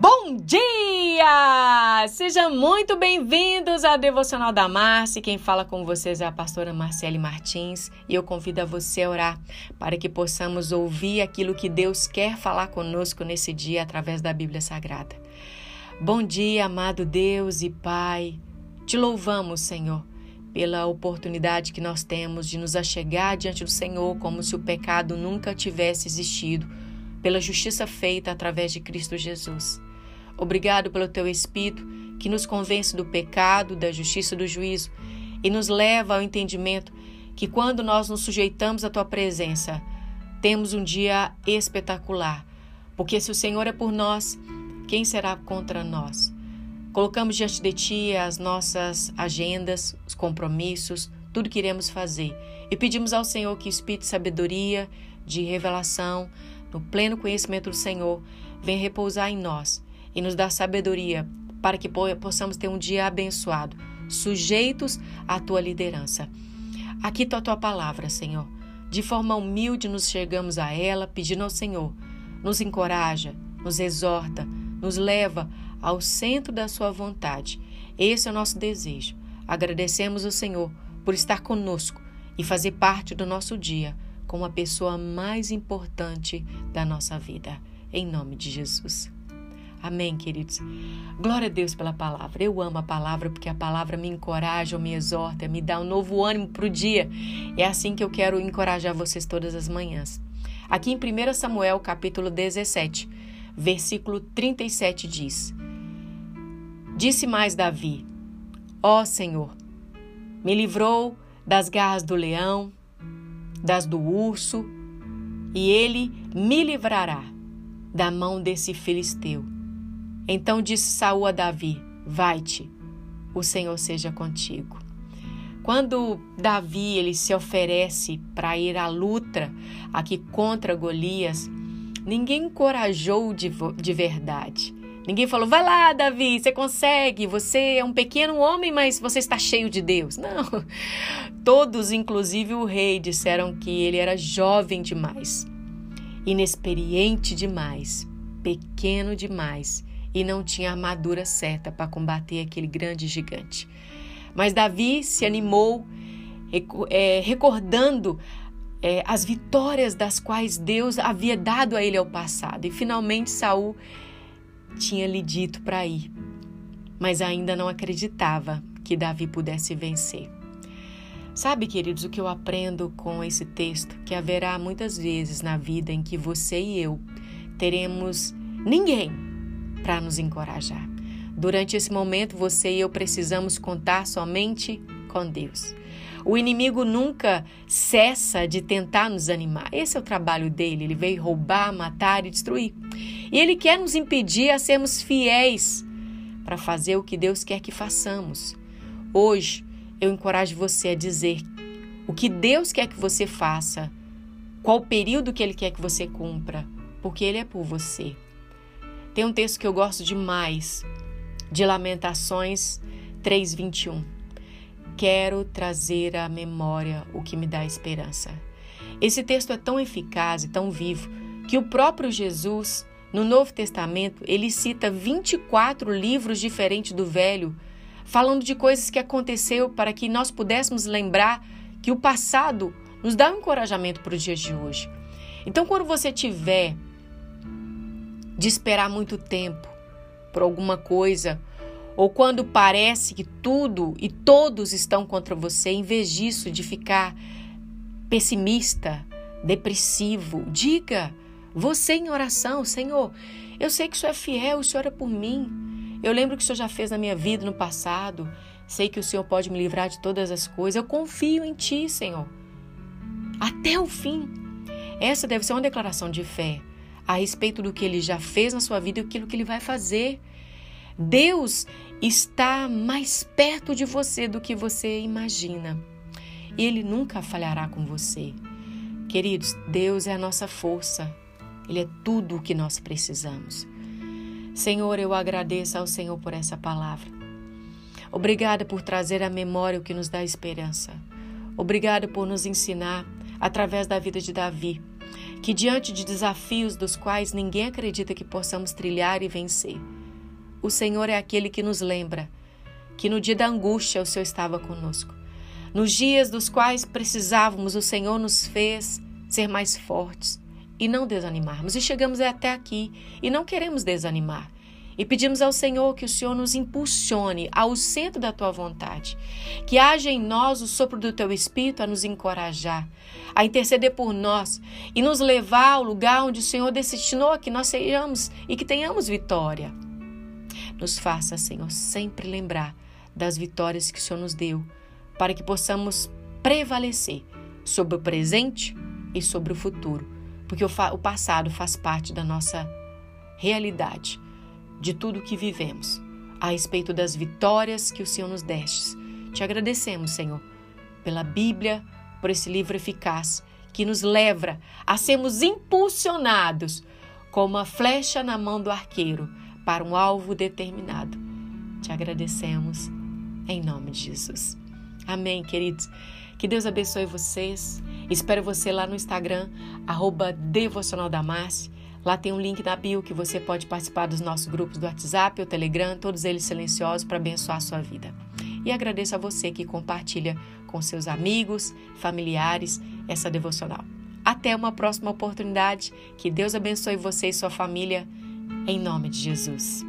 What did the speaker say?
Bom dia! Sejam muito bem-vindos à Devocional da Márcia. Quem fala com vocês é a pastora Marcele Martins e eu convido a você a orar para que possamos ouvir aquilo que Deus quer falar conosco nesse dia através da Bíblia Sagrada. Bom dia, amado Deus e Pai. Te louvamos, Senhor, pela oportunidade que nós temos de nos achegar diante do Senhor como se o pecado nunca tivesse existido, pela justiça feita através de Cristo Jesus. Obrigado pelo teu Espírito que nos convence do pecado, da justiça e do juízo e nos leva ao entendimento que quando nós nos sujeitamos à tua presença, temos um dia espetacular. Porque se o Senhor é por nós, quem será contra nós? Colocamos diante de ti as nossas agendas, os compromissos, tudo que iremos fazer. E pedimos ao Senhor que o Espírito de sabedoria, de revelação, no pleno conhecimento do Senhor, venha repousar em nós e nos dar sabedoria para que possamos ter um dia abençoado, sujeitos à tua liderança. Aqui está a tua palavra, Senhor. De forma humilde nos chegamos a ela, pedindo ao Senhor, nos encoraja, nos exorta, nos leva ao centro da sua vontade. Esse é o nosso desejo. Agradecemos ao Senhor por estar conosco e fazer parte do nosso dia como a pessoa mais importante da nossa vida. Em nome de Jesus. Amém, queridos. Glória a Deus pela palavra. Eu amo a palavra porque a palavra me encoraja, me exorta, me dá um novo ânimo para o dia. É assim que eu quero encorajar vocês todas as manhãs. Aqui em 1 Samuel, capítulo 17, versículo 37 diz: Disse mais Davi: Ó Senhor, me livrou das garras do leão, das do urso, e ele me livrará da mão desse filisteu então disse Saul a Davi: Vai-te, o Senhor seja contigo. Quando Davi ele se oferece para ir à luta aqui contra Golias, ninguém encorajou de, de verdade. Ninguém falou, vai lá, Davi, você consegue, você é um pequeno homem, mas você está cheio de Deus. Não. Todos, inclusive o rei, disseram que ele era jovem demais, inexperiente demais, pequeno demais e não tinha armadura certa para combater aquele grande gigante. Mas Davi se animou, é, recordando é, as vitórias das quais Deus havia dado a ele ao passado. E finalmente Saul tinha lhe dito para ir, mas ainda não acreditava que Davi pudesse vencer. Sabe, queridos, o que eu aprendo com esse texto? Que haverá muitas vezes na vida em que você e eu teremos ninguém para nos encorajar. Durante esse momento, você e eu precisamos contar somente com Deus. O inimigo nunca cessa de tentar nos animar. Esse é o trabalho dele. Ele veio roubar, matar e destruir. E ele quer nos impedir a sermos fiéis para fazer o que Deus quer que façamos. Hoje, eu encorajo você a dizer o que Deus quer que você faça, qual período que Ele quer que você cumpra, porque Ele é por você. Tem um texto que eu gosto demais, de Lamentações 3:21. Quero trazer à memória o que me dá esperança. Esse texto é tão eficaz e tão vivo que o próprio Jesus, no Novo Testamento, ele cita 24 livros diferentes do Velho, falando de coisas que aconteceu para que nós pudéssemos lembrar que o passado nos dá um encorajamento para o dia de hoje. Então, quando você tiver de esperar muito tempo por alguma coisa, ou quando parece que tudo e todos estão contra você, em vez disso, de ficar pessimista, depressivo, diga você em oração, Senhor, eu sei que o Senhor é fiel, o Senhor é por mim. Eu lembro que o Senhor já fez na minha vida no passado. Sei que o Senhor pode me livrar de todas as coisas. Eu confio em Ti, Senhor. Até o fim. Essa deve ser uma declaração de fé a respeito do que ele já fez na sua vida e aquilo que ele vai fazer. Deus está mais perto de você do que você imagina. E ele nunca falhará com você. Queridos, Deus é a nossa força. Ele é tudo o que nós precisamos. Senhor, eu agradeço ao Senhor por essa palavra. Obrigada por trazer à memória o que nos dá esperança. Obrigada por nos ensinar, através da vida de Davi, que diante de desafios dos quais ninguém acredita que possamos trilhar e vencer, o Senhor é aquele que nos lembra que no dia da angústia o Senhor estava conosco. Nos dias dos quais precisávamos, o Senhor nos fez ser mais fortes e não desanimarmos. E chegamos até aqui e não queremos desanimar. E pedimos ao Senhor que o Senhor nos impulsione ao centro da tua vontade, que haja em nós o sopro do teu espírito a nos encorajar, a interceder por nós e nos levar ao lugar onde o Senhor destinou que nós sejamos e que tenhamos vitória. Nos faça, Senhor, sempre lembrar das vitórias que o Senhor nos deu, para que possamos prevalecer sobre o presente e sobre o futuro, porque o, o passado faz parte da nossa realidade de tudo o que vivemos, a respeito das vitórias que o Senhor nos deste. Te agradecemos, Senhor, pela Bíblia, por esse livro eficaz que nos leva a sermos impulsionados como uma flecha na mão do arqueiro para um alvo determinado. Te agradecemos em nome de Jesus. Amém, queridos. Que Deus abençoe vocês. Espero você lá no Instagram, arroba Devocional da Márcia. Lá tem um link na bio que você pode participar dos nossos grupos do WhatsApp ou Telegram, todos eles silenciosos para abençoar a sua vida. E agradeço a você que compartilha com seus amigos, familiares essa devocional. Até uma próxima oportunidade. Que Deus abençoe você e sua família. Em nome de Jesus.